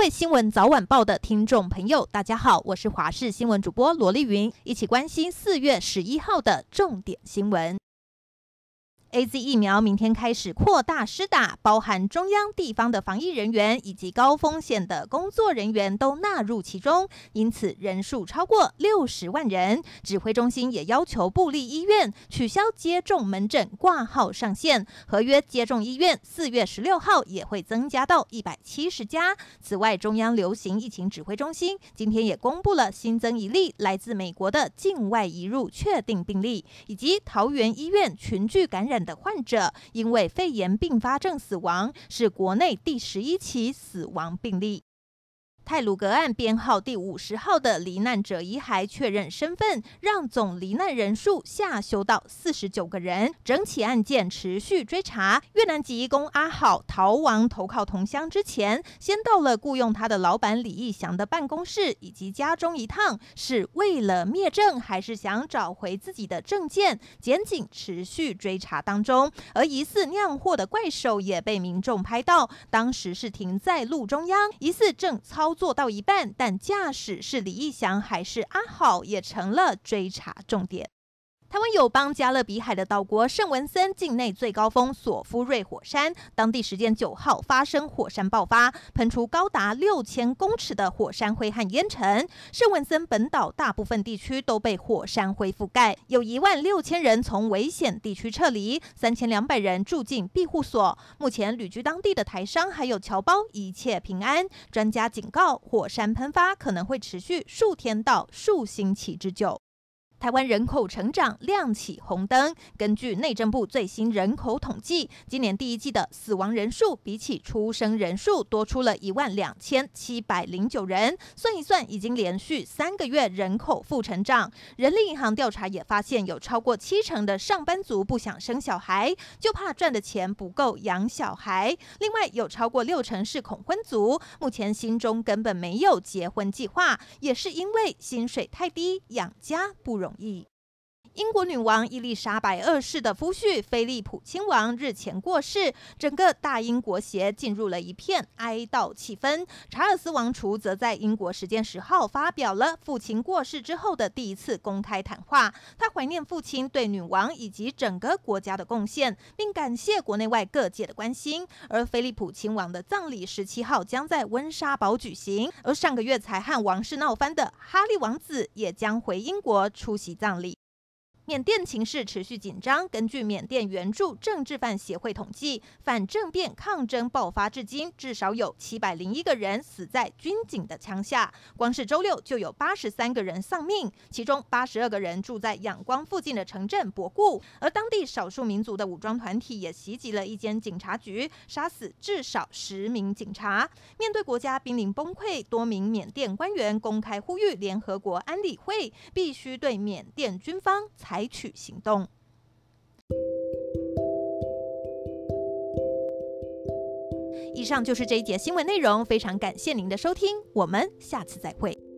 位新闻早晚报的听众朋友，大家好，我是华视新闻主播罗丽云，一起关心四月十一号的重点新闻。AZ 疫苗明天开始扩大施打，包含中央、地方的防疫人员以及高风险的工作人员都纳入其中，因此人数超过六十万人。指挥中心也要求布立医院取消接种门诊挂号上限，合约接种医院四月十六号也会增加到一百七十家。此外，中央流行疫情指挥中心今天也公布了新增一例来自美国的境外移入确定病例，以及桃园医院群聚感染。的患者因为肺炎并发症死亡，是国内第十一起死亡病例。泰鲁格案编号第五十号的罹难者遗骸确认身份，让总罹难人数下修到四十九个人。整起案件持续追查。越南籍移工阿好逃亡投靠同乡之前，先到了雇佣他的老板李义祥的办公室以及家中一趟，是为了灭证，还是想找回自己的证件？检警持续追查当中，而疑似酿祸的怪兽也被民众拍到，当时是停在路中央，疑似正操。做到一半，但驾驶是李义祥还是阿好，也成了追查重点。台湾友邦加勒比海的岛国圣文森境内最高峰索夫瑞火山，当地时间九号发生火山爆发，喷出高达六千公尺的火山灰和烟尘。圣文森本岛大部分地区都被火山灰覆盖，有一万六千人从危险地区撤离，三千两百人住进庇护所。目前旅居当地的台商还有侨胞一切平安。专家警告，火山喷发可能会持续数天到数星期之久。台湾人口成长亮起红灯。根据内政部最新人口统计，今年第一季的死亡人数比起出生人数多出了一万两千七百零九人。算一算，已经连续三个月人口负成长。人力银行调查也发现，有超过七成的上班族不想生小孩，就怕赚的钱不够养小孩。另外，有超过六成是恐婚族，目前心中根本没有结婚计划，也是因为薪水太低，养家不容容易。英国女王伊丽莎白二世的夫婿菲利普亲王日前过世，整个大英国协进入了一片哀悼气氛。查尔斯王储则在英国时间十号发表了父亲过世之后的第一次公开谈话，他怀念父亲对女王以及整个国家的贡献，并感谢国内外各界的关心。而菲利普亲王的葬礼十七号将在温莎堡举行，而上个月才和王室闹翻的哈利王子也将回英国出席葬礼。缅甸情势持续紧张。根据缅甸援助政治犯协会统计，反政变抗争爆发至今，至少有七百零一个人死在军警的枪下。光是周六就有八十三个人丧命，其中八十二个人住在仰光附近的城镇博固。而当地少数民族的武装团体也袭击了一间警察局，杀死至少十名警察。面对国家濒临崩溃，多名缅甸官员公开呼吁联合国安理会必须对缅甸军方采采取行动。以上就是这一节新闻内容，非常感谢您的收听，我们下次再会。